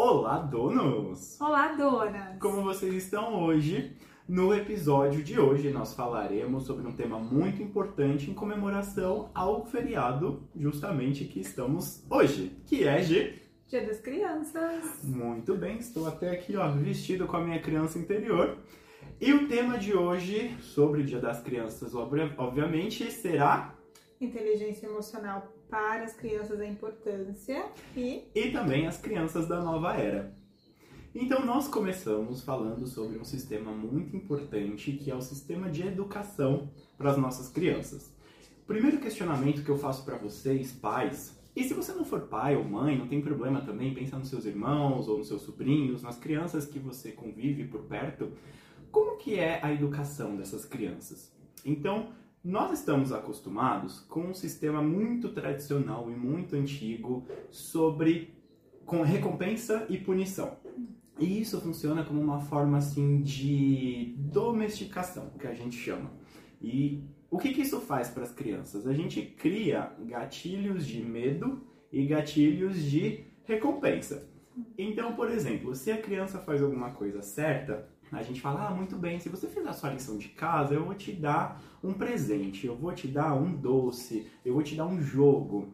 Olá, donos! Olá, donas! Como vocês estão hoje? No episódio de hoje, nós falaremos sobre um tema muito importante em comemoração ao feriado, justamente que estamos hoje, que é de Dia das Crianças. Muito bem, estou até aqui, ó, vestido com a minha criança interior. E o tema de hoje, sobre o Dia das Crianças, obviamente, será inteligência emocional para as crianças, a importância e. E também as crianças da nova era. Então, nós começamos falando sobre um sistema muito importante que é o sistema de educação para as nossas crianças. Primeiro questionamento que eu faço para vocês, pais, e se você não for pai ou mãe, não tem problema também, pensa nos seus irmãos ou nos seus sobrinhos, nas crianças que você convive por perto, como que é a educação dessas crianças? Então, nós estamos acostumados com um sistema muito tradicional e muito antigo sobre com recompensa e punição. E isso funciona como uma forma assim de domesticação, que a gente chama. E o que, que isso faz para as crianças? A gente cria gatilhos de medo e gatilhos de recompensa. Então, por exemplo, se a criança faz alguma coisa certa, a gente fala, ah, muito bem, se você fizer a sua lição de casa, eu vou te dar um presente, eu vou te dar um doce, eu vou te dar um jogo.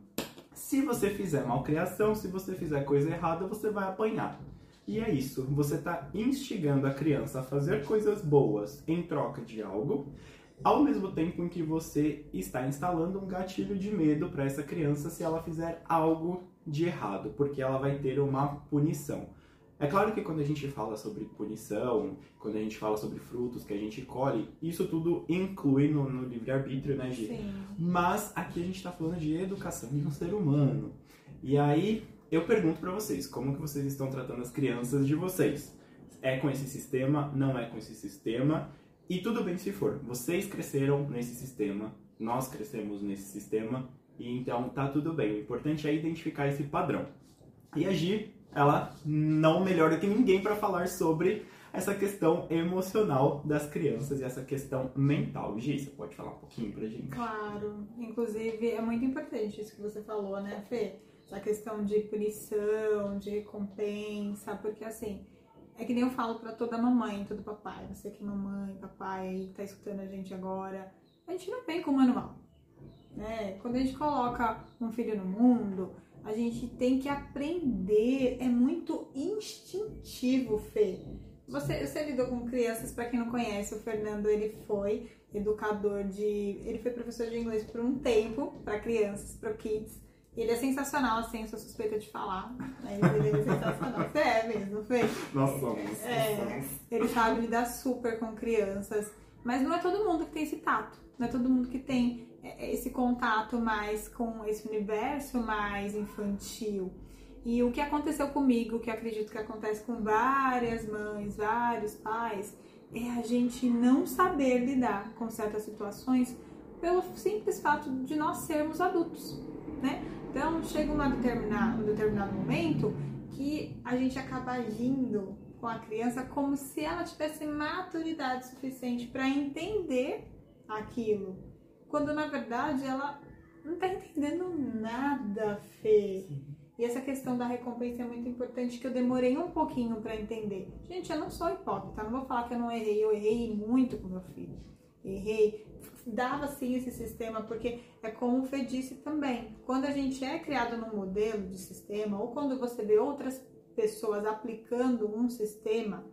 Se você fizer malcriação, se você fizer coisa errada, você vai apanhar. E é isso, você está instigando a criança a fazer coisas boas em troca de algo, ao mesmo tempo em que você está instalando um gatilho de medo para essa criança se ela fizer algo de errado, porque ela vai ter uma punição. É claro que quando a gente fala sobre punição, quando a gente fala sobre frutos que a gente colhe, isso tudo inclui no, no livre-arbítrio, né, Gi? Sim. Mas aqui a gente está falando de educação de um ser humano. E aí eu pergunto para vocês, como que vocês estão tratando as crianças de vocês? É com esse sistema? Não é com esse sistema? E tudo bem se for. Vocês cresceram nesse sistema, nós crescemos nesse sistema, e então tá tudo bem. O importante é identificar esse padrão. E agir ela não melhor do que ninguém para falar sobre essa questão emocional das crianças e essa questão mental. Gi, você pode falar um pouquinho pra gente? Claro. Inclusive, é muito importante isso que você falou, né, Fê? Essa questão de punição, de recompensa, porque assim, é que nem eu falo para toda mamãe, todo papai, você que mamãe, papai, que tá escutando a gente agora, a gente não vem com manual. Né? Quando a gente coloca um filho no mundo, a gente tem que aprender, é muito instintivo, Fê. Você, você lidou com crianças, para quem não conhece, o Fernando ele foi educador de. Ele foi professor de inglês por um tempo para crianças, para kids. Ele é sensacional, assim, eu sou suspeita de falar. Mas ele é sensacional. Você é mesmo, Fê? Nós somos. É, ele sabe lidar super com crianças. Mas não é todo mundo que tem esse tato. Não é todo mundo que tem esse contato mais com esse universo mais infantil. E o que aconteceu comigo, que acredito que acontece com várias mães, vários pais, é a gente não saber lidar com certas situações pelo simples fato de nós sermos adultos, né? Então chega um determinado, um determinado momento que a gente acaba agindo com a criança como se ela tivesse maturidade suficiente para entender aquilo, quando na verdade ela não tá entendendo nada, Fê. Sim. E essa questão da recompensa é muito importante que eu demorei um pouquinho para entender. Gente, eu não sou hipócrita, não vou falar que eu não errei, eu errei muito com meu filho. Errei, dava sim esse sistema, porque é como o Fê disse também. Quando a gente é criado num modelo de sistema, ou quando você vê outras pessoas aplicando um sistema,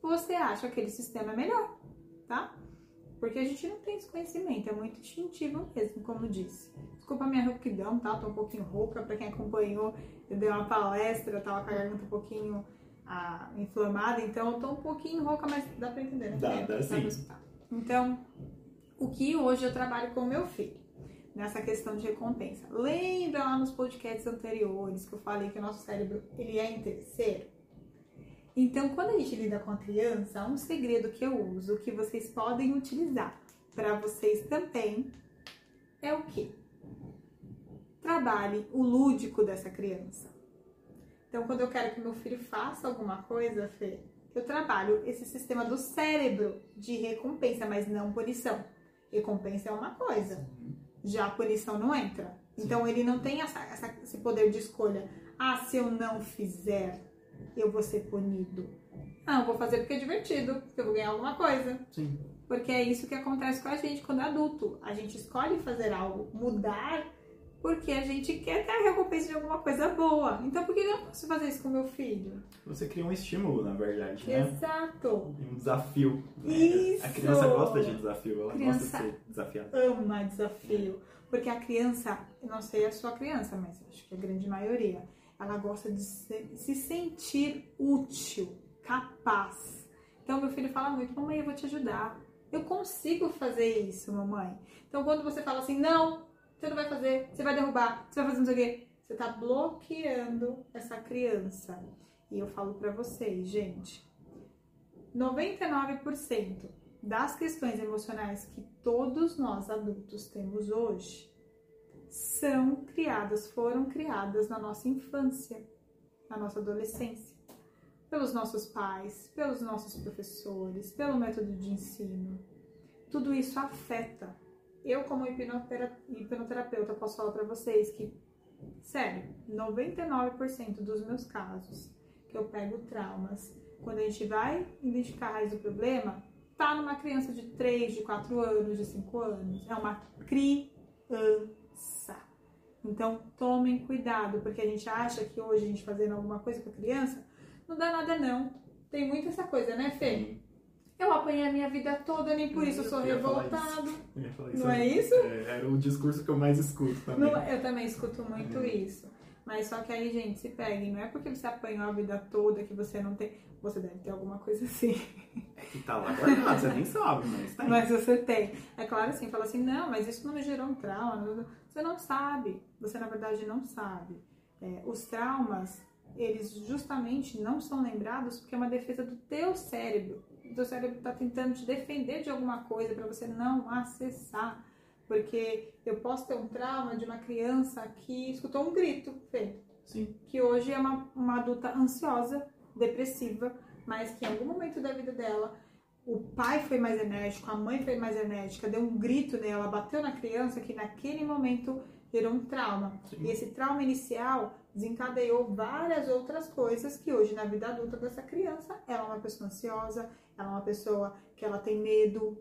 você acha que aquele sistema é melhor, tá? Porque a gente não tem esse conhecimento, é muito instintivo mesmo, como disse. Desculpa a minha rouquidão, tá? Tô um pouquinho rouca, pra quem acompanhou, eu dei uma palestra, eu tava com a garganta um pouquinho ah, inflamada, então eu tô um pouquinho rouca, mas dá pra entender, né? Dá, é, dá sim. Então, o que hoje eu trabalho com o meu filho, nessa questão de recompensa. Lembra lá nos podcasts anteriores que eu falei que o nosso cérebro, ele é em terceiro? Então, quando a gente lida com a criança, um segredo que eu uso, que vocês podem utilizar para vocês também, é o que? Trabalhe o lúdico dessa criança. Então, quando eu quero que meu filho faça alguma coisa, Fê, eu trabalho esse sistema do cérebro de recompensa, mas não punição. Recompensa é uma coisa, já a punição não entra. Então, ele não tem essa, essa, esse poder de escolha. Ah, se eu não fizer, eu vou ser punido. Não, eu vou fazer porque é divertido, porque eu vou ganhar alguma coisa. Sim. Porque é isso que acontece com a gente quando é adulto. A gente escolhe fazer algo, mudar, porque a gente quer ter a recompensa de alguma coisa boa. Então, por que eu não posso fazer isso com meu filho? Você cria um estímulo, na verdade, né? Exato. Um desafio. né? Isso. A criança gosta de desafio, ela Criança- gosta de ser desafiada. Ama desafio. Porque a criança, eu não sei a sua criança, mas acho que a grande maioria, ela gosta de se, se sentir útil, capaz. Então, meu filho fala muito: Mamãe, eu vou te ajudar. Eu consigo fazer isso, mamãe. Então, quando você fala assim: Não, você não vai fazer, você vai derrubar, você vai fazer não sei o quê, você tá bloqueando essa criança. E eu falo pra vocês, gente: 99% das questões emocionais que todos nós adultos temos hoje são criadas, foram criadas na nossa infância, na nossa adolescência, pelos nossos pais, pelos nossos professores, pelo método de ensino. Tudo isso afeta. Eu, como hipnotera- hipnoterapeuta, posso falar para vocês que, sério, 99% dos meus casos que eu pego traumas, quando a gente vai identificar a raiz do problema, tá numa criança de 3, de 4 anos, de 5 anos. É uma criança. Então, tomem cuidado, porque a gente acha que hoje a gente fazendo alguma coisa com a criança, não dá nada não. Tem muito essa coisa, né, Fê? Eu apanhei a minha vida toda, nem por isso eu sou Eu revoltado. Eu ia falar Não é isso? É, era o discurso que eu mais escuto também. Não, eu também escuto muito É. isso. Mas só que aí, gente, se peguem. Não é porque você apanhou a vida toda que você não tem. Você deve ter alguma coisa assim. É que tá lá guardado, você nem sabe, mas tá aí. Mas você tem. É claro assim, fala assim, não, mas isso não me gerou um trauma. Você não sabe. Você, na verdade, não sabe. É, os traumas, eles justamente não são lembrados porque é uma defesa do teu cérebro. O teu cérebro está tentando te defender de alguma coisa para você não acessar. Porque eu posso ter um trauma de uma criança que escutou um grito, Fê Sim. que hoje é uma, uma adulta ansiosa, depressiva, mas que em algum momento da vida dela o pai foi mais enérgico, a mãe foi mais enérgica, deu um grito nela, bateu na criança, que naquele momento gerou um trauma. Sim. E esse trauma inicial desencadeou várias outras coisas que hoje na vida adulta dessa criança, ela é uma pessoa ansiosa, ela é uma pessoa que ela tem medo,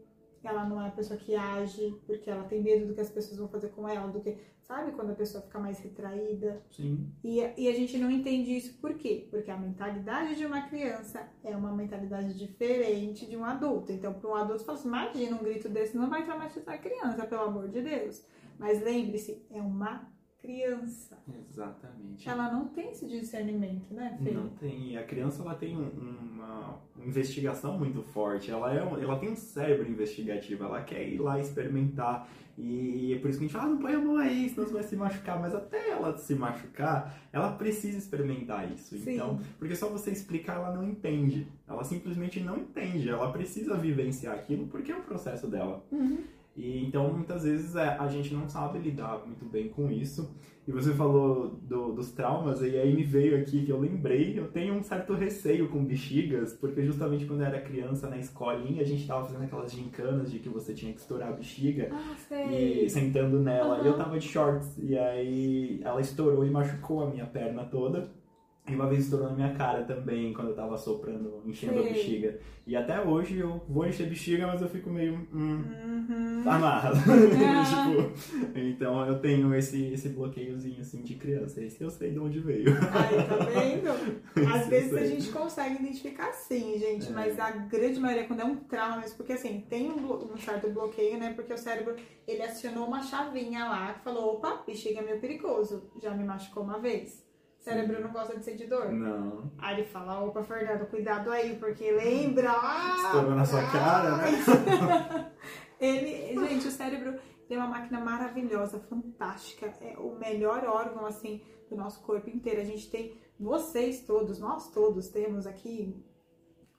ela não é uma pessoa que age porque ela tem medo do que as pessoas vão fazer com ela, do que, sabe, quando a pessoa fica mais retraída. Sim. E, e a gente não entende isso por quê? Porque a mentalidade de uma criança é uma mentalidade diferente de um adulto. Então, para um adulto, fala assim, imagina um grito desse, não vai traumatizar a criança, pelo amor de Deus. Mas lembre-se, é uma criança. Exatamente. Ela não tem esse discernimento, né, Fê? Não tem. A criança ela tem um- uma investigação muito forte. Ela, é ela tem um cérebro investigativo. Ela quer ir lá experimentar. E é por isso que a gente fala, ah, não põe a mão aí, senão você vai se machucar. Mas até ela se machucar, ela precisa experimentar isso. Sim. Então, porque só você explicar, ela não entende. Ela simplesmente não entende. Ela precisa vivenciar aquilo porque é o processo dela. Uhum. E então muitas vezes é, a gente não sabe lidar muito bem com isso. E você falou do- dos traumas, e aí me veio aqui que eu lembrei, eu tenho um certo receio com bexigas, porque justamente quando eu era criança na escolinha, a gente tava fazendo aquelas gincanas de que você tinha que estourar a bexiga Ah, e sentando nela. E eu tava de shorts, e aí ela estourou e machucou a minha perna toda. E uma vez estourou na minha cara também, quando eu tava soprando, enchendo a Sei. bexiga. E até hoje eu vou encher bexiga, mas eu fico meio. Hum, Uhum. amarrado. Ah. tipo, então eu tenho esse, esse bloqueiozinho assim de criança. Esse eu sei de onde veio. Aí, tá vendo? Às vezes a gente consegue identificar sim, gente, É. mas a grande maioria quando é um trauma, mesmo, porque assim, tem um, um certo bloqueio, né? Porque o cérebro, ele acionou uma chavinha lá que falou, opa, bexiga é meio perigoso, já me machucou uma vez. O cérebro não gosta de sentir dor. Não. Aí ele fala, opa, Fernando, cuidado aí, porque lembra lá... Estourou na sua cara, né? Ele, gente, o cérebro tem uma máquina maravilhosa, fantástica. É o melhor órgão, assim, do nosso corpo inteiro. A gente tem, vocês todos, nós todos temos aqui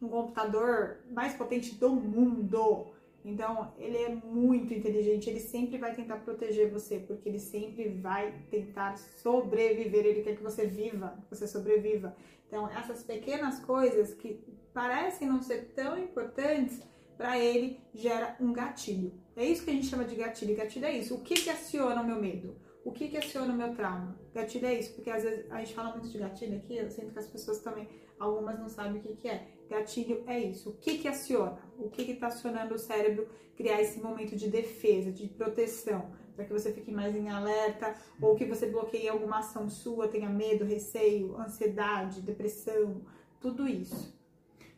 um computador mais potente do mundo. Então, ele é muito inteligente, ele sempre vai tentar proteger você, porque ele sempre vai tentar sobreviver, ele quer que você viva, que você sobreviva. Então, essas pequenas coisas que parecem não ser tão importantes, para ele gera um gatilho. É isso que a gente chama de gatilho. Gatilho é isso. O que, que aciona o meu medo? O que que aciona o meu trauma? Gatilho é isso, porque às vezes a gente fala muito de gatilho aqui, eu sinto que as pessoas também, algumas não sabem o que que é. Gatilho é isso. O que que aciona? O que que está acionando o cérebro criar esse momento de defesa, de proteção, para que você fique mais em alerta ou que você bloqueie alguma ação sua, tenha medo, receio, ansiedade, depressão, tudo isso.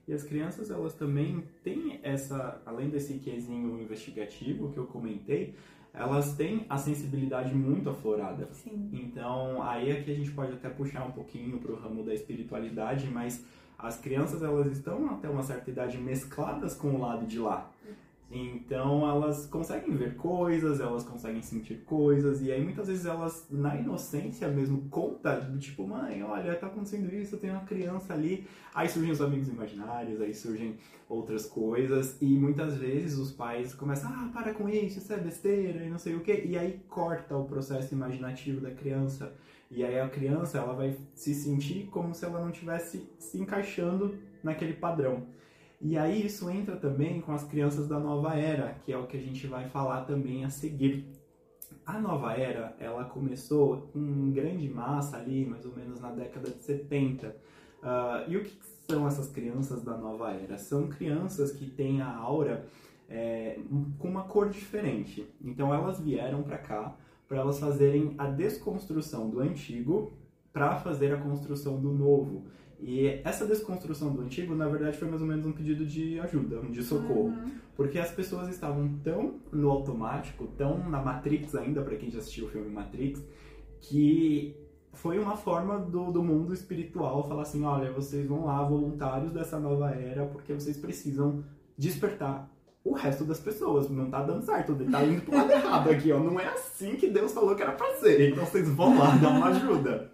E as crianças, elas também têm essa, além desse quesinho investigativo que eu comentei, elas têm a sensibilidade muito aflorada. Sim. Então, aí é que a gente pode até puxar um pouquinho para o ramo da espiritualidade, mas as crianças, elas estão até uma certa idade mescladas com o lado de lá. Então elas conseguem ver coisas, elas conseguem sentir coisas, e aí muitas vezes elas, na inocência mesmo, conta tipo, mãe, olha, tá acontecendo isso, tem uma criança ali. Aí surgem os amigos imaginários, aí surgem outras coisas, e muitas vezes os pais começam, ah, para com isso, isso é besteira, e não sei o que, e aí corta o processo imaginativo da criança. E aí a criança, ela vai se sentir como se ela não tivesse se encaixando naquele padrão. E aí isso entra também com as crianças da nova era, que é o que a gente vai falar também a seguir. A nova era, ela começou em grande massa ali, mais ou menos na década de 70. Uh, e o que são essas crianças da nova era? São crianças que têm a aura é, com uma cor diferente. Então elas vieram para cá para elas fazerem a desconstrução do antigo para fazer a construção do novo. E essa desconstrução do antigo, na verdade, foi mais ou menos um pedido de ajuda, de socorro. Uhum. Porque as pessoas estavam tão no automático, tão na Matrix ainda, para quem já assistiu o filme Matrix, que foi uma forma do, do mundo espiritual falar assim: olha, vocês vão lá, voluntários dessa nova era, porque vocês precisam despertar o resto das pessoas. Não tá dando certo, tá indo pro lado errado aqui, ó. Não é assim que Deus falou que era pra ser. Então vocês vão lá dar uma ajuda.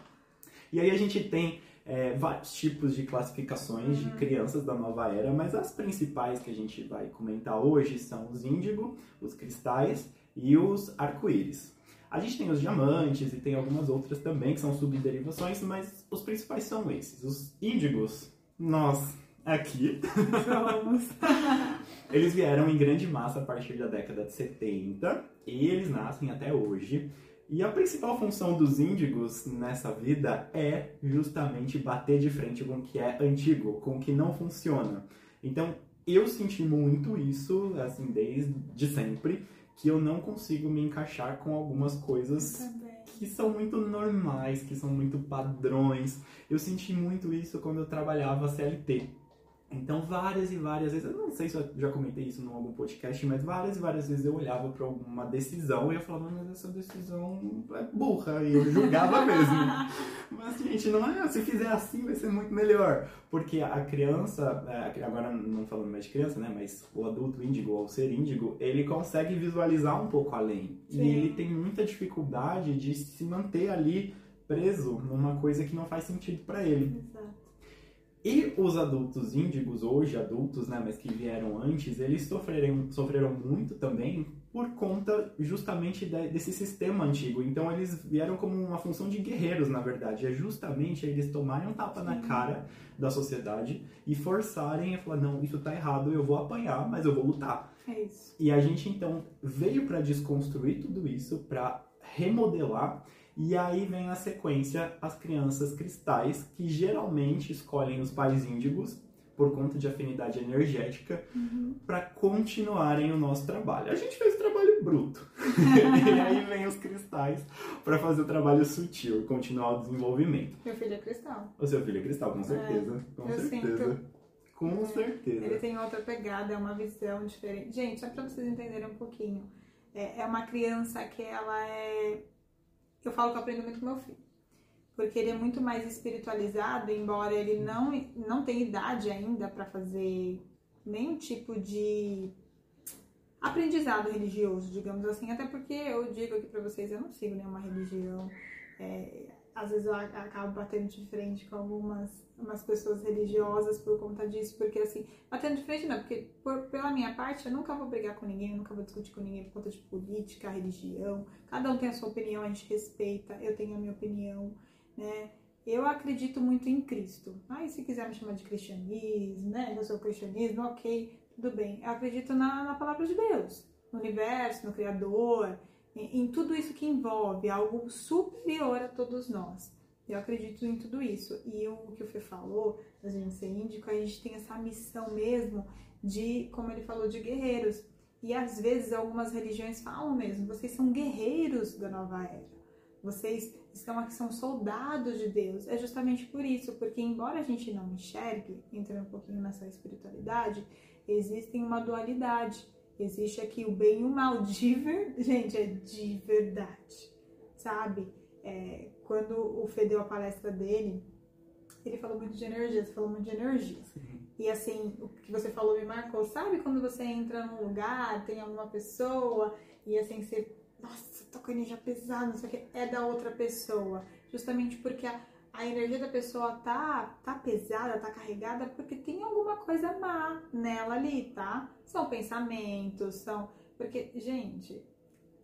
E aí a gente tem é, vários tipos de classificações de uhum. crianças da nova era, mas as principais que a gente vai comentar hoje são os índigo, os cristais e os arco-íris. A gente tem os diamantes e tem algumas outras também que são subderivações, mas os principais são esses. Os índigos, nós aqui. eles vieram em grande massa a partir da década de 70 e eles nascem até hoje. E a principal função dos índigos nessa vida é justamente bater de frente com o que é antigo, com o que não funciona. Então, eu senti muito isso, assim, desde sempre, que eu não consigo me encaixar com algumas coisas que são muito normais, que são muito padrões. Eu senti muito isso quando eu trabalhava CLT. Então, várias e várias vezes, eu não sei se eu já comentei isso em algum podcast, mas várias e várias vezes eu olhava para alguma decisão e eu falava, mas essa decisão é burra, e eu julgava mesmo. mas, gente, não é, se fizer assim vai ser muito melhor. Porque a criança, é, agora não falando mais de criança, né, mas o adulto índigo, ao ser índigo, ele consegue visualizar um pouco além. Sim. E ele tem muita dificuldade de se manter ali preso numa coisa que não faz sentido para ele. Exato. E os adultos índigos, hoje adultos, né, mas que vieram antes, eles sofreram, sofreram muito também por conta justamente de, desse sistema antigo. Então eles vieram como uma função de guerreiros, na verdade. É justamente eles tomarem um tapa na cara da sociedade e forçarem a falar: não, isso tá errado, eu vou apanhar, mas eu vou lutar. É isso. E a gente então veio para desconstruir tudo isso, para remodelar e aí vem na sequência as crianças cristais, que geralmente escolhem os pais índigos por conta de afinidade energética uhum. para continuarem o nosso trabalho. A gente fez o trabalho bruto. e aí vem os cristais para fazer o trabalho sutil continuar o desenvolvimento. Meu filho é cristal. O seu filho é cristal, com certeza. É, com certeza. Sinto... Com é, certeza. Ele tem outra pegada, é uma visão diferente. Gente, só para vocês entenderem um pouquinho. É, é uma criança que ela é eu falo que eu aprendo muito com meu filho. Porque ele é muito mais espiritualizado, embora ele não, não tenha idade ainda para fazer nenhum tipo de aprendizado religioso, digamos assim. Até porque eu digo aqui para vocês, eu não sigo nenhuma religião. É, às vezes eu acabo batendo de frente com algumas umas pessoas religiosas por conta disso, porque assim, batendo de frente não, porque por, pela minha parte eu nunca vou brigar com ninguém, eu nunca vou discutir com ninguém por conta de política, religião, cada um tem a sua opinião, a gente respeita, eu tenho a minha opinião, né? Eu acredito muito em Cristo. Aí, se quiser me chamar de cristianismo, né? Eu sou cristianismo, ok, tudo bem. Eu acredito na, na palavra de Deus, no universo, no Criador, em, tudo isso que envolve algo superior a todos nós. Eu acredito em tudo isso. E o que o Fê falou, da gente ser índico, a gente tem essa missão mesmo de, como ele falou, de guerreiros. E às vezes algumas religiões falam mesmo, vocês são guerreiros da nova era. Vocês estão aqui, são soldados de Deus. É justamente por isso, porque embora a gente não enxergue, entrando um pouquinho nessa espiritualidade, existe uma dualidade. Existe aqui o bem e o mal de ver... gente, é de verdade, sabe? É, quando o Fê deu a palestra dele, ele falou muito de energia, você falou muito de energia. E assim, o que você falou me marcou. Sabe quando você entra num lugar, tem alguma pessoa, e assim, você, nossa, tô com energia pesada, não sei o que, é da outra pessoa. Justamente porque a, a energia da pessoa tá, tá pesada, tá carregada, porque tem alguma coisa má nela ali, tá? São pensamentos, são. Porque, gente,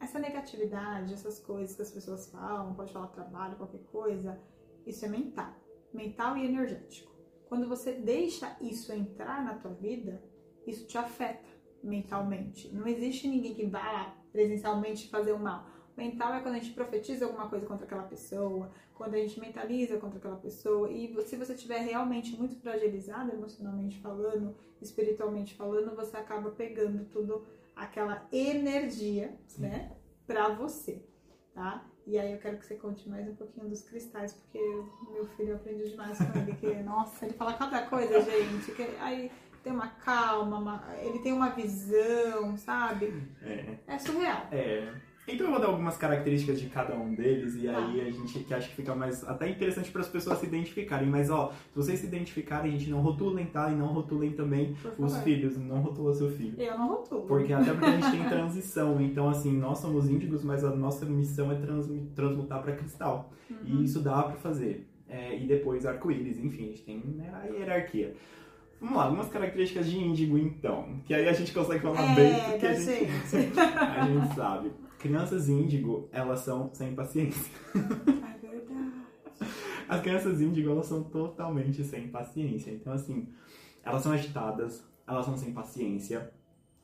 essa negatividade, essas coisas que as pessoas falam, pode falar trabalho, qualquer coisa, isso é mental. Mental e energético. Quando você deixa isso entrar na tua vida, isso te afeta mentalmente. Não existe ninguém que vá lá presencialmente fazer o mal. Mental é quando a gente profetiza alguma coisa contra aquela pessoa, quando a gente mentaliza contra aquela pessoa. E se você estiver realmente muito fragilizado, emocionalmente falando, espiritualmente falando, você acaba pegando tudo aquela energia, Sim. né, para você, tá? E aí eu quero que você conte mais um pouquinho dos cristais, porque meu filho aprendeu demais com ele, que, nossa, ele fala cada coisa, gente, que aí tem uma calma, uma, ele tem uma visão, sabe? É. É surreal. É. Então eu vou dar algumas características de cada um deles e aí a gente que acha que fica mais até interessante para as pessoas se identificarem. Mas ó, se vocês se identificarem, a gente não rotulem, tá? E não rotulem também os filhos, não rotula seu filho. Eu não rotulo. Porque até porque a gente tem transição, então assim, nós somos índigos, mas a nossa missão é trans, transmutar para cristal. Uhum. E isso dá para fazer. É, e depois arco-íris, enfim, a gente tem né, a hierarquia. Vamos lá, algumas características de índigo então, que aí a gente consegue falar é, bem porque a gente. a gente sabe. Crianças índigo, elas são sem paciência. É verdade. As crianças índigo, elas são totalmente sem paciência. Então, assim, elas são agitadas, elas são sem paciência.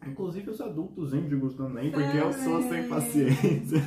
Inclusive os adultos índigos também, porque eu sou sem paciência.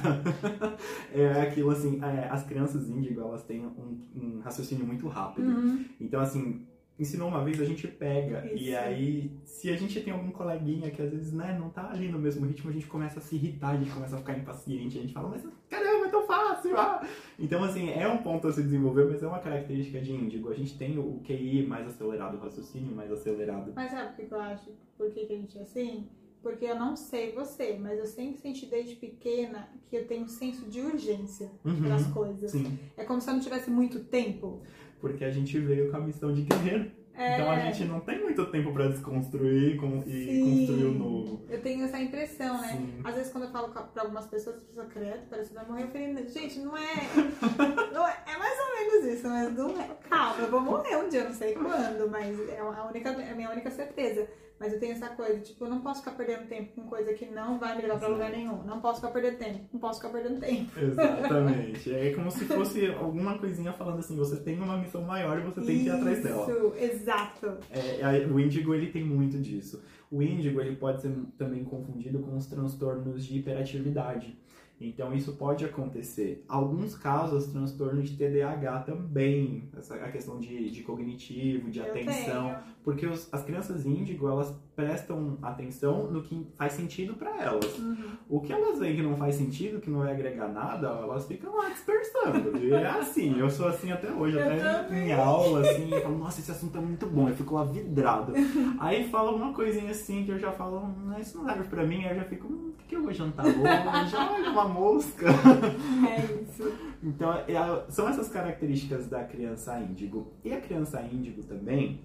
é aquilo assim, é, as crianças índigo, elas têm um, um raciocínio muito rápido. Uhum. Então, assim, ensinou uma vez, a gente pega. Isso. E aí, se a gente tem algum coleguinha que às vezes né, não tá ali no mesmo ritmo, a gente começa a se irritar, a gente começa a ficar impaciente, a gente fala, mas caramba, é tão fácil! Ah! Então, assim, é um ponto a se desenvolver, mas é uma característica de índigo. A gente tem o QI mais acelerado, o raciocínio mais acelerado. Mas sabe o que eu acho? Por que, que a gente é assim? Porque eu não sei você, mas eu sempre senti desde pequena que eu tenho um senso de urgência Uhum, para as coisas. Sim, É como se eu não tivesse muito tempo. Porque a gente veio com a missão de guerreiro. É, Então a gente não tem muito tempo pra desconstruir com- e Sim. construir o novo. Eu tenho essa impressão, né? Sim. Às vezes quando eu falo pra algumas pessoas, as pessoas credo, parece que vai morrer. Eu falei, gente, não é, não é. É mais ou menos isso, mas não é. Calma, eu vou morrer um dia, não sei quando, mas é a, única, é a minha única certeza. Mas eu tenho essa coisa, tipo, eu não posso ficar perdendo tempo com coisa que não vai me levar pra lugar nenhum. Não posso ficar perdendo tempo. Não posso ficar perdendo tempo. Exatamente. É como se fosse alguma coisinha falando assim, você tem uma missão maior e você tem que ir atrás dela. Isso, exato. É, aí o índigo ele tem muito disso. O índigo ele pode ser também confundido com os transtornos de hiperatividade. Então isso pode acontecer. Alguns casos, transtornos de TDAH também, essa, a questão de, de cognitivo, de Eu atenção, tenho. porque os- as crianças índigo elas prestam atenção no que faz sentido para elas. Uhum. O que elas veem que não faz sentido, que não vai agregar nada, elas ficam lá dispersando. E é assim, eu sou assim até hoje, Eu até também. em aula, assim, eu falo, nossa, esse assunto é muito bom, eu fico lá vidrado. Aí fala uma coisinha assim que eu já falo, isso não serve pra mim, aí eu já fico, hum, que eu vou jantar hoje? Olha, uma mosca. É isso. Então, é são essas características da criança índigo. E a criança índigo também,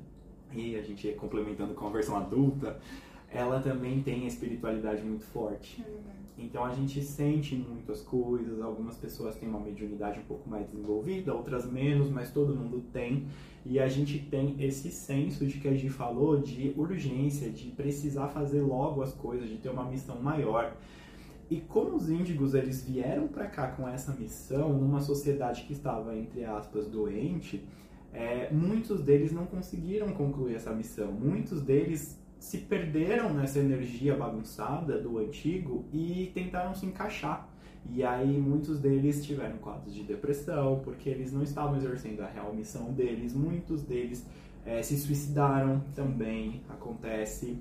e a gente complementando com a versão adulta, ela também tem a espiritualidade muito forte. É verdade. Então a gente sente muitas coisas, algumas pessoas têm uma mediunidade um pouco mais desenvolvida, outras menos, mas todo mundo tem. E a gente tem esse senso de que a gente falou de urgência, de precisar fazer logo as coisas, de ter uma missão maior. E como os índigos eles vieram para cá com essa missão, numa sociedade que estava entre aspas doente, é, muitos deles não conseguiram concluir essa missão. Muitos deles se perderam nessa energia bagunçada do antigo e tentaram se encaixar. E aí muitos deles tiveram quadros de depressão, porque eles não estavam exercendo a real missão deles. Muitos deles é, se suicidaram também, acontece.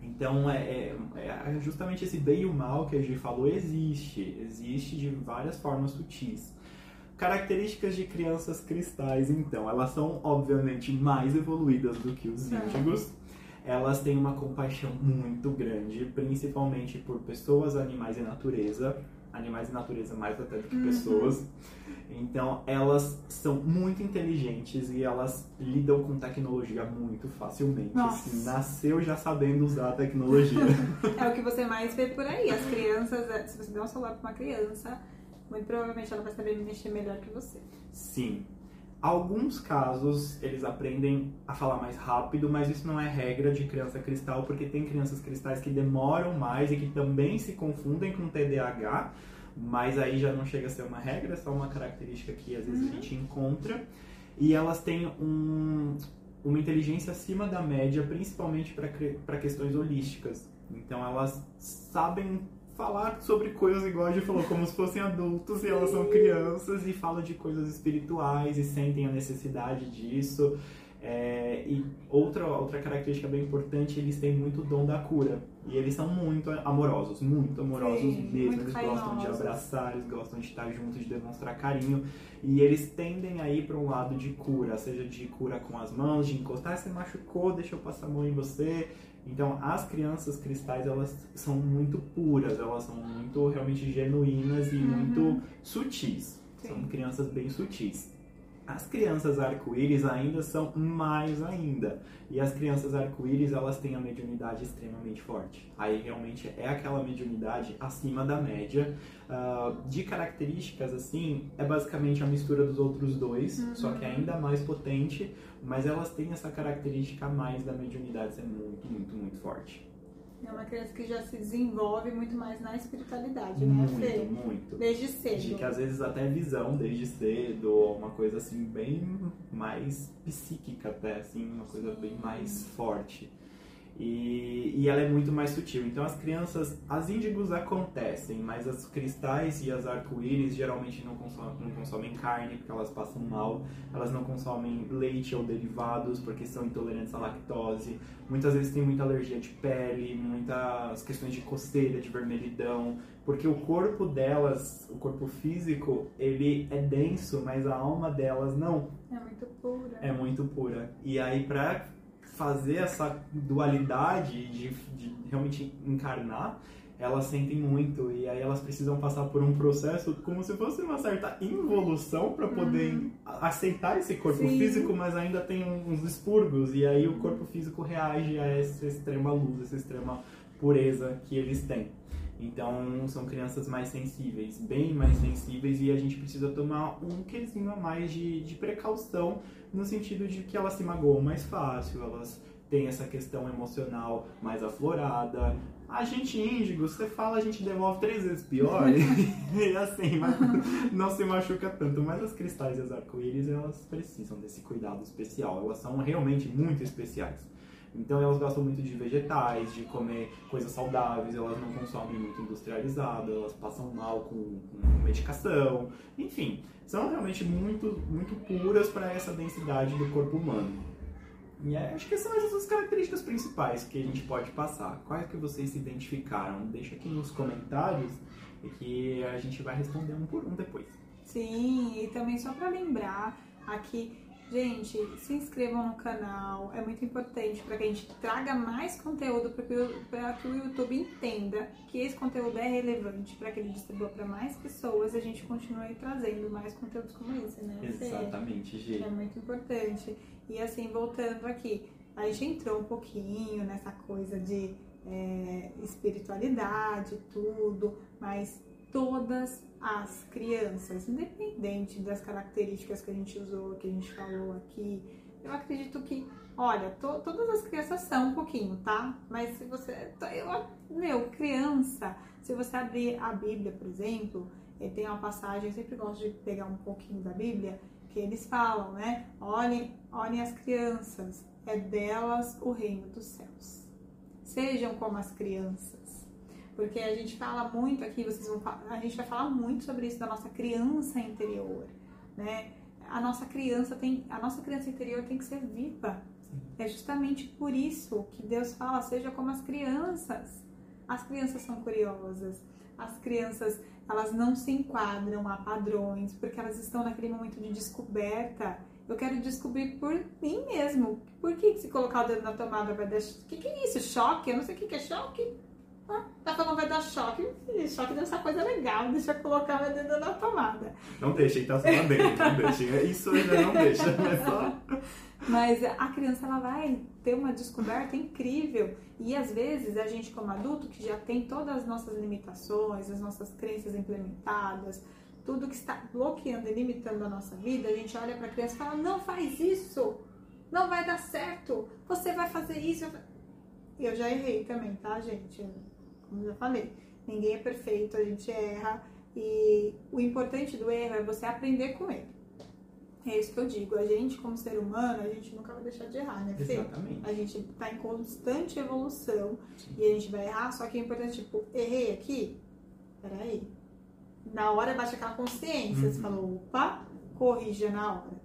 Então, é, é, é, justamente esse bem e o mal que a gente falou existe, existe de várias formas sutis. Características de crianças cristais, então, elas são obviamente mais evoluídas do que os índigos. Elas têm uma compaixão muito grande, principalmente por pessoas, animais e natureza animais e natureza mais até do que uhum. pessoas. Então, elas são muito inteligentes e elas lidam com tecnologia muito facilmente. Assim, nasceu já sabendo usar a tecnologia. é o que você mais vê por aí. As crianças, é, se você der um celular para uma criança, muito provavelmente ela vai saber mexer melhor que você. Sim. Alguns casos eles aprendem a falar mais rápido, mas isso não é regra de criança cristal, porque tem crianças cristais que demoram mais e que também se confundem com TDAH, mas aí já não chega a ser uma regra, é só uma característica que às vezes uhum. a gente encontra. E elas têm um, uma inteligência acima da média, principalmente para questões holísticas. Então elas sabem falar sobre coisas igual a gente falou, como se fossem adultos e elas são crianças e falam de coisas espirituais e sentem a necessidade disso. É, e outra, outra característica bem importante, eles têm muito dom da cura. E eles são muito amorosos, muito amorosos Sim, mesmo. Muito eles gostam de abraçar, eles gostam de estar juntos, de demonstrar carinho. E eles tendem a ir para um lado de cura, seja de cura com as mãos, de encostar, você machucou, deixa eu passar a mão em você. Então, as crianças cristais, elas são muito puras, elas são muito realmente genuínas e uhum. muito sutis. Sim. São crianças bem sutis. As crianças arco-íris ainda são mais ainda. E as crianças arco-íris, elas têm a mediunidade extremamente forte. Aí realmente é aquela mediunidade acima da média. Uh, de características, assim, é basicamente a mistura dos outros dois, uhum. só que ainda mais potente. Mas elas têm essa característica a mais da mediunidade ser muito, muito, muito forte. É uma criança que já se desenvolve muito mais na espiritualidade, né, muito, Fê? Muito, Desde cedo. De que às vezes até visão desde cedo, ou uma coisa assim bem mais psíquica até, assim, uma coisa bem mais forte. E, e ela é muito mais sutil. Então as crianças, as índigos acontecem, mas as cristais e as arco-íris geralmente não consomem, não consomem carne porque elas passam mal, elas não consomem leite ou derivados porque são intolerantes à lactose, muitas vezes têm muita alergia de pele, muitas questões de coceira, de vermelhidão, porque o corpo delas, o corpo físico, ele é denso, mas a alma delas não. É muito pura. É muito pura. E aí, pra fazer essa dualidade de, de realmente encarnar, elas sentem muito e aí elas precisam passar por um processo como se fosse uma certa involução para poder uhum. aceitar esse corpo Sim. físico, mas ainda tem uns expurgos e aí o corpo físico reage a essa extrema luz, essa extrema pureza que eles têm. Então são crianças mais sensíveis, bem mais sensíveis, e a gente precisa tomar um quesinho a mais de, de precaução, no sentido de que elas se magoam mais fácil, elas têm essa questão emocional mais aflorada. A gente índigo, você fala, a gente devolve três vezes pior, e assim, não se machuca tanto. Mas as cristais e as arco-íris, elas precisam desse cuidado especial, elas são realmente muito especiais. Então elas gostam muito de vegetais, de comer coisas saudáveis, elas não consomem muito industrializado, elas passam mal com, com medicação, enfim, são realmente muito, muito puras para essa densidade do corpo humano. E é, acho que são essas as características principais que a gente pode passar. Quais que vocês se identificaram? Deixa aqui nos comentários e que a gente vai responder um por um depois. Sim, e também só para lembrar aqui Gente, se inscrevam no canal, é muito importante para que a gente traga mais conteúdo para que o YouTube entenda que esse conteúdo é relevante, para que ele distribua para mais pessoas e a gente continue trazendo mais conteúdos como esse, né? Exatamente, gente. É muito importante. E assim, voltando aqui, a gente entrou um pouquinho nessa coisa de é, espiritualidade, tudo, mas todas as crianças, independente das características que a gente usou, que a gente falou aqui, eu acredito que, olha, to, todas as crianças são um pouquinho, tá? Mas se você, eu, meu, criança, se você abrir a Bíblia, por exemplo, tem uma passagem, eu sempre gosto de pegar um pouquinho da Bíblia, que eles falam, né? Olhem, olhem as crianças, é delas o reino dos céus. Sejam como as crianças Porque a gente fala muito aqui, vocês vão a gente vai falar muito sobre isso da nossa criança interior, né? A nossa criança tem, a nossa criança interior tem que ser viva. É justamente por isso que Deus fala, seja como as crianças. As crianças são curiosas. As crianças, elas não se enquadram a padrões, porque elas estão naquele momento de descoberta. Eu quero descobrir por mim mesmo. Por que se colocar o dedo na tomada vai dar... O que, que é isso? Choque? Eu não sei o que, que é choque. Ah, tá falando vai dar choque. Choque deve ser coisa legal. Deixa eu colocar meu dedo na tomada. Não deixa, então só lá dentro. Não deixa. Isso ainda não deixa. Mas só... Mas a criança ela vai ter uma descoberta incrível e às vezes a gente como adulto que já tem todas as nossas limitações, as nossas crenças implementadas, tudo que está bloqueando e limitando a nossa vida, a gente olha para a criança e fala: "Não faz isso. Não vai dar certo. Você vai fazer isso". Eu já errei também, tá, gente? Como eu já falei, ninguém é perfeito, a gente erra e o importante do erro é você aprender com ele. É isso que eu digo. A gente, como ser humano, a gente nunca vai deixar de errar, né, Fê? Exatamente. A gente tá em constante evolução Sim. e a gente vai errar, só que é importante, tipo, errei aqui? Peraí. Na hora bate aquela consciência, uhum. você falou, opa, corrija na hora.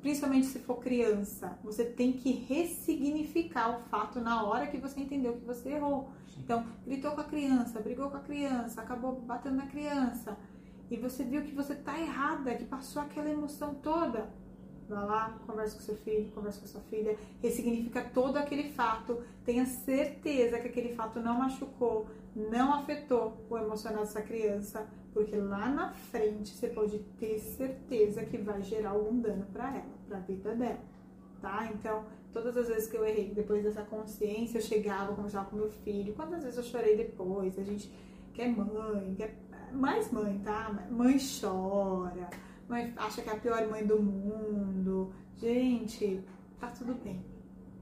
Principalmente se for criança, você tem que ressignificar o fato na hora que você entendeu que você errou. Então, gritou com a criança, brigou com a criança, acabou batendo na criança e você viu que você tá errada, que passou aquela emoção toda, vá lá, conversa com seu filho, conversa com sua filha, ressignifica todo aquele fato, tenha certeza que aquele fato não machucou, não afetou o emocional dessa criança, porque lá na frente você pode ter certeza que vai gerar algum dano para ela, para a vida dela, tá? Então, todas as vezes que eu errei, depois dessa consciência, eu chegava, conversava com meu filho, quantas vezes eu chorei depois, a gente quer mãe, quer mais mãe, tá? Mãe chora, mãe acha que é a pior mãe do mundo. Gente, tá tudo bem.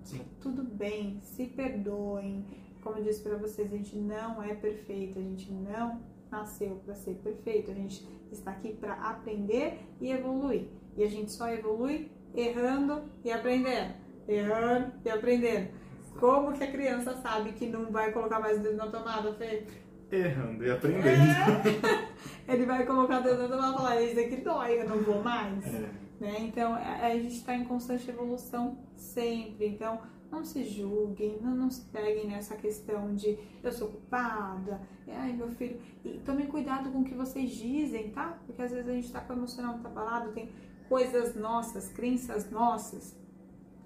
Sim. Tá tudo bem, se perdoem. Como eu disse para vocês, a gente não é perfeito, a gente não nasceu para ser perfeito. A gente está aqui para aprender e evoluir. E a gente só evolui errando e aprendendo. Errando e aprendendo. Como que a criança sabe que não vai colocar mais o dedo na tomada, Fê? errando e aprendendo. É. Ele vai colocar dentro e vai falar, isso aqui dói, eu não vou mais. É. Né? Então, a, a gente está em constante evolução sempre. Então, não se julguem, não, não se peguem nessa questão de eu sou culpada, ai meu filho. E tomem cuidado com o que vocês dizem, tá? Porque às vezes a gente está com o emocional muito abalado, tem coisas nossas, crenças nossas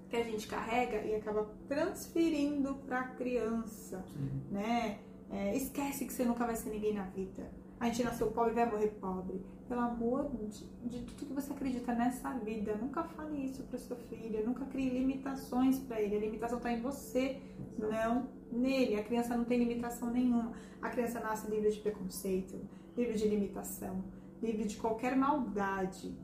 que a gente carrega e acaba transferindo para a criança, Sim. né? É, esquece que você nunca vai ser ninguém na vida. A gente nasceu pobre e vai morrer pobre. Pelo amor de, de, tudo que você acredita nessa vida, nunca fale isso para seu filho. Nunca crie limitações para ele. A limitação está em você, não nele. A criança não tem limitação nenhuma. A criança nasce livre de preconceito, livre de limitação, livre de qualquer maldade.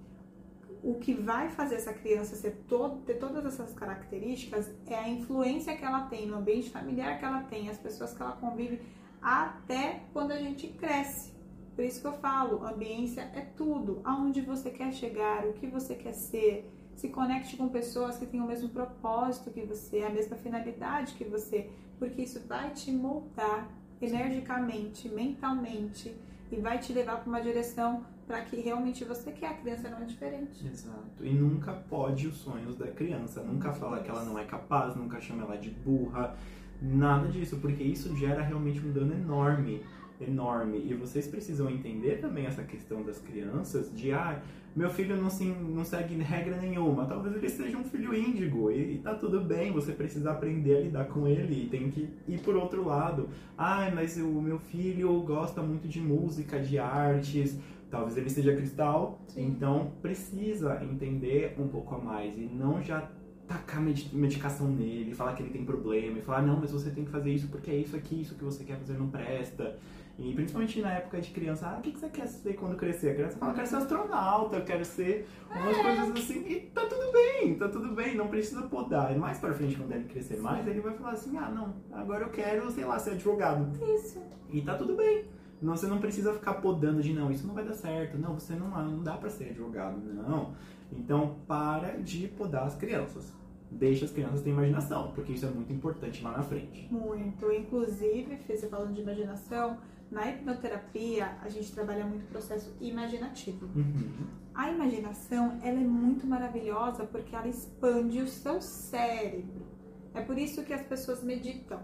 O que vai fazer essa criança ser todo, ter todas essas características é a influência que ela tem no ambiente familiar que ela tem, as pessoas que ela convive até quando a gente cresce. Por isso que eu falo, ambiência é tudo. Aonde você quer chegar, o que você quer ser. Se conecte com pessoas que têm o mesmo propósito que você, a mesma finalidade que você, porque isso vai te moldar energicamente, mentalmente e vai te levar para uma direção para que realmente você quer. A criança não é diferente. Exato. E nunca pode os sonhos da criança. Nunca fala que ela não é capaz, nunca chama ela de burra Nada disso, porque isso gera realmente um dano enorme, enorme. E vocês precisam entender também essa questão das crianças, de ah, meu filho não, se, não segue regra nenhuma, talvez ele seja um filho índigo e, e tá tudo bem, você precisa aprender a lidar com ele e tem que ir por outro lado. Ah, mas o meu filho gosta muito de música, de artes, talvez ele seja cristal, Sim. então precisa entender um pouco a mais e não já tacar medicação nele, falar que ele tem problema, e falar, não, mas você tem que fazer isso porque é isso aqui, isso que você quer fazer não presta. E principalmente na época de criança, ah, o que você quer ser quando crescer? A criança fala, eu quero ser astronauta, eu quero ser umas é. coisas assim, e tá tudo bem, tá tudo bem, não precisa podar. E mais pra frente, quando ele crescer mais, ele vai falar assim, ah, não, agora eu quero, sei lá, ser advogado. Isso. E tá tudo bem. Você não precisa ficar podando de, não, isso não vai dar certo, não, você não, não dá pra ser advogado, não. Então, para de podar as crianças. deixe as crianças terem imaginação, porque isso é muito importante lá na frente. Muito. Inclusive, você falando de imaginação, na hipnoterapia a gente trabalha muito o processo imaginativo. Uhum. A imaginação ela é muito maravilhosa porque ela expande o seu cérebro. É por isso que as pessoas meditam.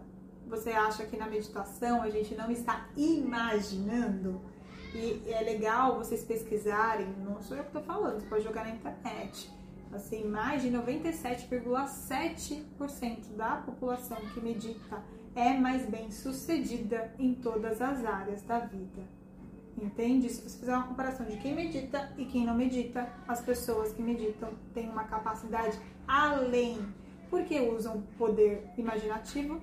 Você acha que na meditação a gente não está imaginando? E é legal vocês pesquisarem, não sou eu que estou falando, você pode jogar na internet. Assim, mais de 97,7% da população que medita é mais bem sucedida em todas as áreas da vida. Entende? Se você fizer uma comparação de quem medita e quem não medita, as pessoas que meditam têm uma capacidade além. Porque usam poder imaginativo,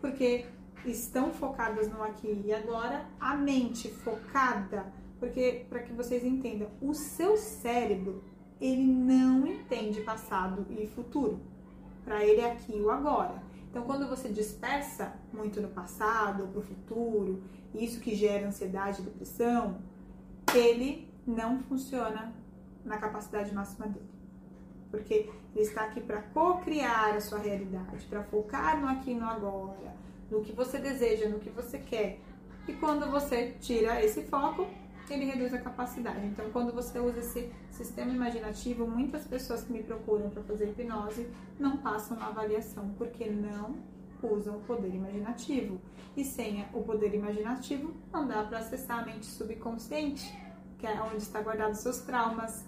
porque estão focadas no aqui e agora, a mente focada, porque para que vocês entendam, o seu cérebro ele não entende passado e futuro. Para ele é aqui o agora. Então, quando você dispersa muito no passado ou para o futuro, isso que gera ansiedade e depressão, ele não funciona na capacidade máxima dele. Porque ele está aqui para co-criar a sua realidade, para focar no aqui e no agora, no que você deseja, no que você quer. E quando você tira esse foco, ele reduz a capacidade. Então, quando você usa esse sistema imaginativo, muitas pessoas que me procuram para fazer hipnose não passam na avaliação porque não usam o poder imaginativo. E sem o poder imaginativo, não dá para acessar a mente subconsciente, que é onde está guardados seus traumas,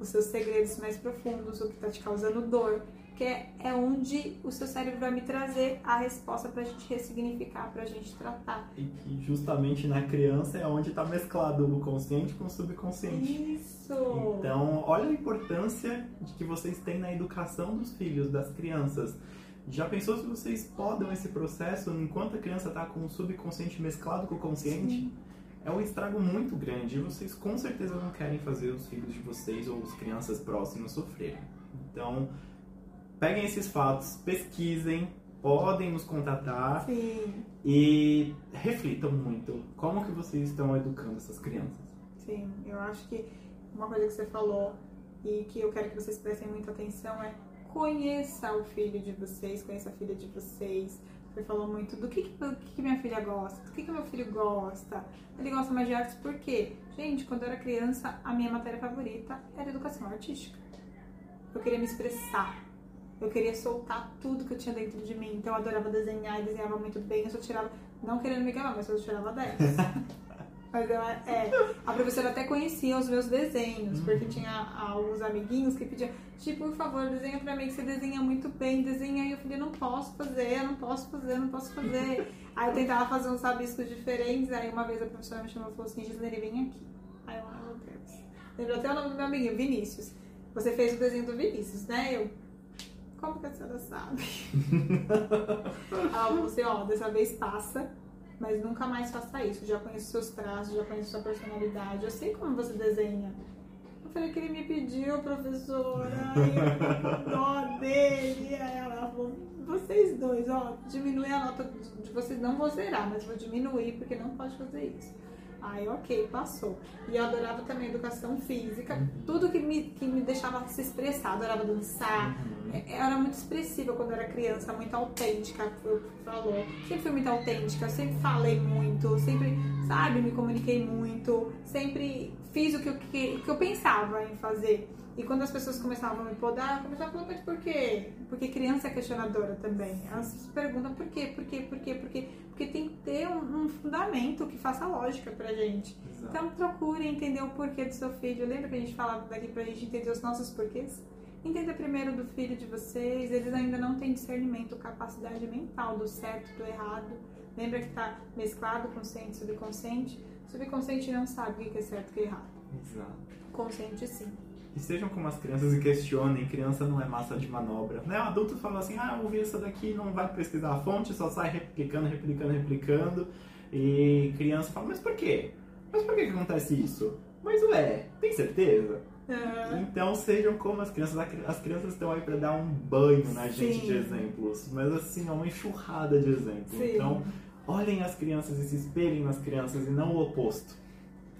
os seus segredos mais profundos, o que está te causando dor que é onde o seu cérebro vai me trazer a resposta para a gente ressignificar, para a gente tratar. E que justamente na criança é onde está mesclado o consciente com o subconsciente. Isso! Então, olha a importância de que vocês têm na educação dos filhos, das crianças. Já pensou se vocês podem esse processo enquanto a criança está com o subconsciente mesclado com o consciente? Sim. É um estrago muito grande e vocês com certeza não querem fazer os filhos de vocês ou as crianças próximas sofrerem. Então, peguem esses fatos, pesquisem, podem nos contatar Sim. e reflitam muito como que vocês estão educando essas crianças. Sim, eu acho que uma coisa que você falou e que eu quero que vocês prestem muita atenção é conheça o filho de vocês, conheça a filha de vocês. Você falou muito do que, que, que minha filha gosta, do que, que meu filho gosta. Ele gosta mais de artes por quê? Gente, quando eu era criança, a minha matéria favorita era educação artística. Eu queria me expressar, eu queria soltar tudo que eu tinha dentro de mim. Então eu adorava desenhar e desenhava muito bem. Eu só tirava, não querendo me gabar, mas eu tirava 10. mas eu, é, a professora até conhecia os meus desenhos, porque tinha alguns amiguinhos que pediam, tipo, por favor, desenha pra mim que você desenha muito bem, desenha. E eu falei, não posso fazer, não posso fazer, não posso fazer. aí eu tentava fazer uns rabiscos diferentes. Aí uma vez a professora me chamou e falou assim: Gislaine, vem aqui. Aí eu, ai meu Deus. Lembrou até o nome do meu amiguinho, Vinícius. Você fez o desenho do Vinícius, né? Eu, como que a senhora sabe? Ela falou assim, ó, dessa vez passa, mas nunca mais faça isso. Já conheço seus traços, já conheço sua personalidade, eu sei como você desenha. Eu falei que ele me pediu, professora, e dó dele. Aí ela falou, vocês dois, ó, diminui a nota de vocês, não vou zerar, mas vou diminuir, porque não pode fazer isso. Aí, ok, passou. E eu adorava também educação física, uhum. tudo que me, que me deixava se expressar. Adorava dançar, uhum. É, era muito expressiva quando era criança, muito autêntica, foi o falou. Sempre fui muito autêntica, sempre falei muito, sempre, sabe, me comuniquei muito, sempre fiz o que eu, que, que eu pensava em fazer. E quando as pessoas começavam a me podar, eu começava a falar, mas por quê? Porque criança é questionadora também. Elas se perguntam por quê, por quê, por quê, por quê. Porque tem que ter um, um fundamento que faça lógica pra gente. Exato. Então procure entender o porquê do seu filho. Lembra que a gente falava daqui pra gente entender os nossos porquês? Entenda primeiro do filho de vocês. Eles ainda não têm discernimento, capacidade mental do certo, do errado. Lembra que tá mesclado consciente e subconsciente? Subconsciente não sabe o que é certo e o que é errado. Exato. Consciente sim e sejam como as crianças e questionem. Criança não é massa de manobra. Né? O adulto fala assim: ah, ouvi isso daqui, não vai pesquisar a fonte, só sai replicando, replicando, replicando. E criança fala: mas por quê? Mas por que, que acontece isso? Mas ué, tem certeza? Uhum. Então sejam como as crianças. As crianças estão aí para dar um banho na gente Sim. de exemplos. Mas assim, é uma enxurrada de exemplos. Sim. Então, olhem as crianças e se espelhem nas crianças e não o oposto.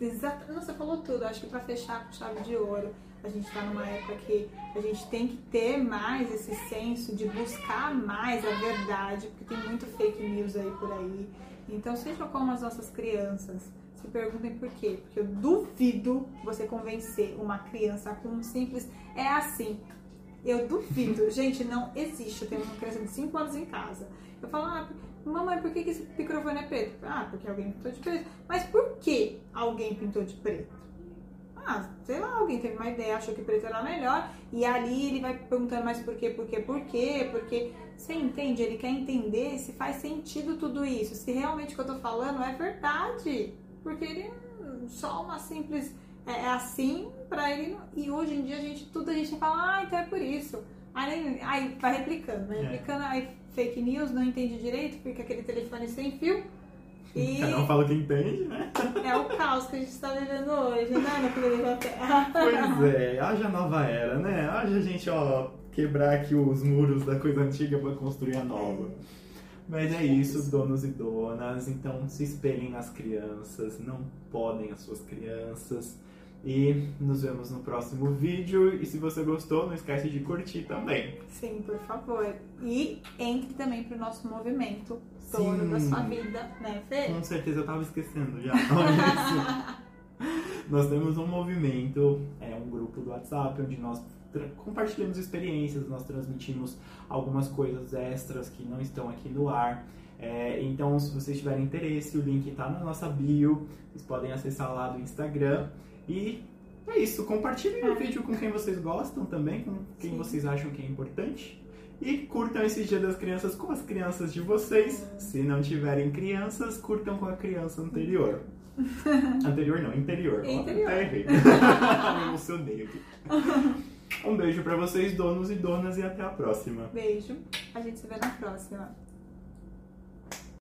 Exato. Você falou tudo. Acho que para fechar com chave de ouro A gente está numa época que a gente tem que ter mais esse senso de buscar mais a verdade, porque tem muito fake news aí por aí. Então, seja como as nossas crianças, se perguntem por quê. Porque eu duvido você convencer uma criança com um simples é assim. Eu duvido. Gente, não existe. Eu tenho uma criança de 5 anos em casa. Eu falo, ah, mamãe, por que esse microfone é preto? Ah, porque alguém pintou de preto. Mas por que alguém pintou de preto? Ah, sei lá, alguém teve uma ideia, achou que preto era melhor, e ali ele vai perguntando mais por quê, por quê, por quê, porque você entende, ele quer entender se faz sentido tudo isso, se realmente o que eu tô falando é verdade. Porque ele só uma simples é, é assim para ele e hoje em dia a gente tudo a gente fala, ah, então é por isso. Aí, aí vai replicando, vai é. replicando, aí fake news, não entende direito, fica aquele telefone sem fio. E Cada um fala o que entende, né? É o caos que a gente está vivendo hoje, né, meu querido Pois é, haja nova era, né? Haja a gente, ó, quebrar aqui os muros da coisa antiga para construir a nova. Mas é isso, donos e donas. Então se espelhem nas crianças, não podem as suas crianças. E nos vemos no próximo vídeo. E se você gostou, não esquece de curtir também. Sim, por favor. E entre também para o nosso movimento Dono da sua vida, né, Fê? Com certeza eu tava esquecendo já. Nós temos um movimento, é um grupo do WhatsApp onde nós compartilhamos experiências, nós transmitimos algumas coisas extras que não estão aqui no ar. É, então, se vocês tiverem interesse, o link está na nossa bio, vocês podem acessar lá do Instagram. E é isso, compartilhem o vídeo com quem vocês gostam também, com quem Sim. vocês acham que é importante. E curtam esse Dia das Crianças com as crianças de vocês. Se não tiverem crianças, curtam com a criança anterior. anterior não, interior. Interior. Até errei. Me emocionei aqui. Um beijo para vocês, donos e donas, e até a próxima. Beijo. A gente se vê na próxima.